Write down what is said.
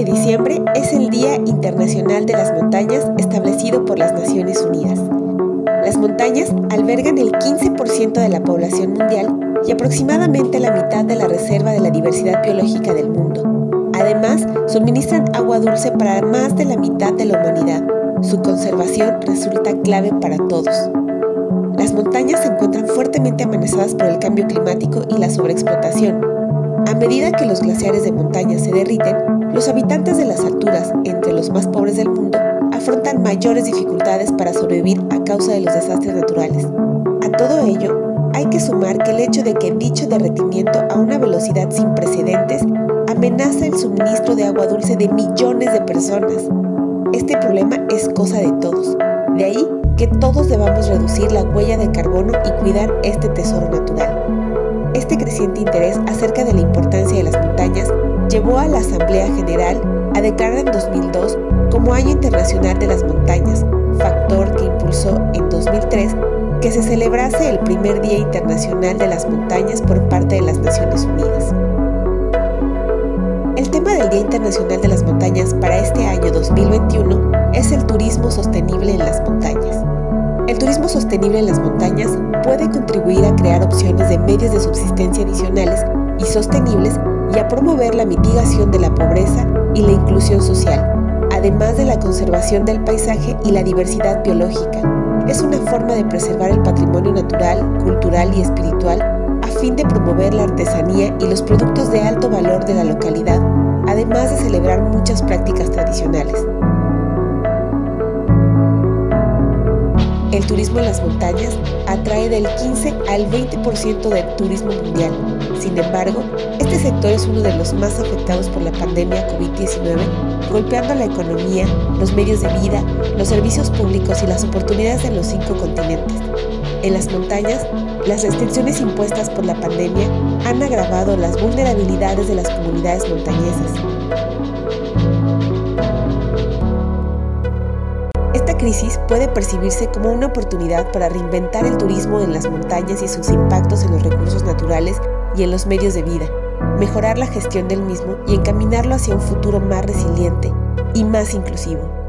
diciembre es el Día Internacional de las Montañas establecido por las Naciones Unidas. Las montañas albergan el 15% de la población mundial y aproximadamente la mitad de la reserva de la diversidad biológica del mundo. Además, suministran agua dulce para más de la mitad de la humanidad. Su conservación resulta clave para todos. Las montañas se encuentran fuertemente amenazadas por el cambio climático y la sobreexplotación. A medida que los glaciares de montaña se derriten, los habitantes de las alturas, entre los más pobres del mundo, afrontan mayores dificultades para sobrevivir a causa de los desastres naturales. A todo ello, hay que sumar que el hecho de que dicho derretimiento a una velocidad sin precedentes amenaza el suministro de agua dulce de millones de personas. Este problema es cosa de todos. De ahí que todos debamos reducir la huella de carbono y cuidar este tesoro natural. Este creciente interés acerca de la importancia de las montañas llevó a la Asamblea General a declarar en 2002 como Año Internacional de las Montañas, factor que impulsó en 2003 que se celebrase el primer Día Internacional de las Montañas por parte de las Naciones Unidas. El tema del Día Internacional de las Montañas para este año 2021 es el turismo sostenible en las montañas. El turismo sostenible en las montañas puede contribuir a crear opciones de medios de subsistencia adicionales y sostenibles y a promover la mitigación de la pobreza y la inclusión social, además de la conservación del paisaje y la diversidad biológica, es una forma de preservar el patrimonio natural, cultural y espiritual a fin de promover la artesanía y los productos de alto valor de la localidad, además de celebrar muchas prácticas tradicionales. El turismo en las montañas atrae del 15 al 20% del turismo mundial. Sin embargo, este sector es uno de los más afectados por la pandemia COVID-19, golpeando la economía, los medios de vida, los servicios públicos y las oportunidades en los cinco continentes. En las montañas, las restricciones impuestas por la pandemia han agravado las vulnerabilidades de las comunidades montañesas. Crisis puede percibirse como una oportunidad para reinventar el turismo en las montañas y sus impactos en los recursos naturales y en los medios de vida, mejorar la gestión del mismo y encaminarlo hacia un futuro más resiliente y más inclusivo.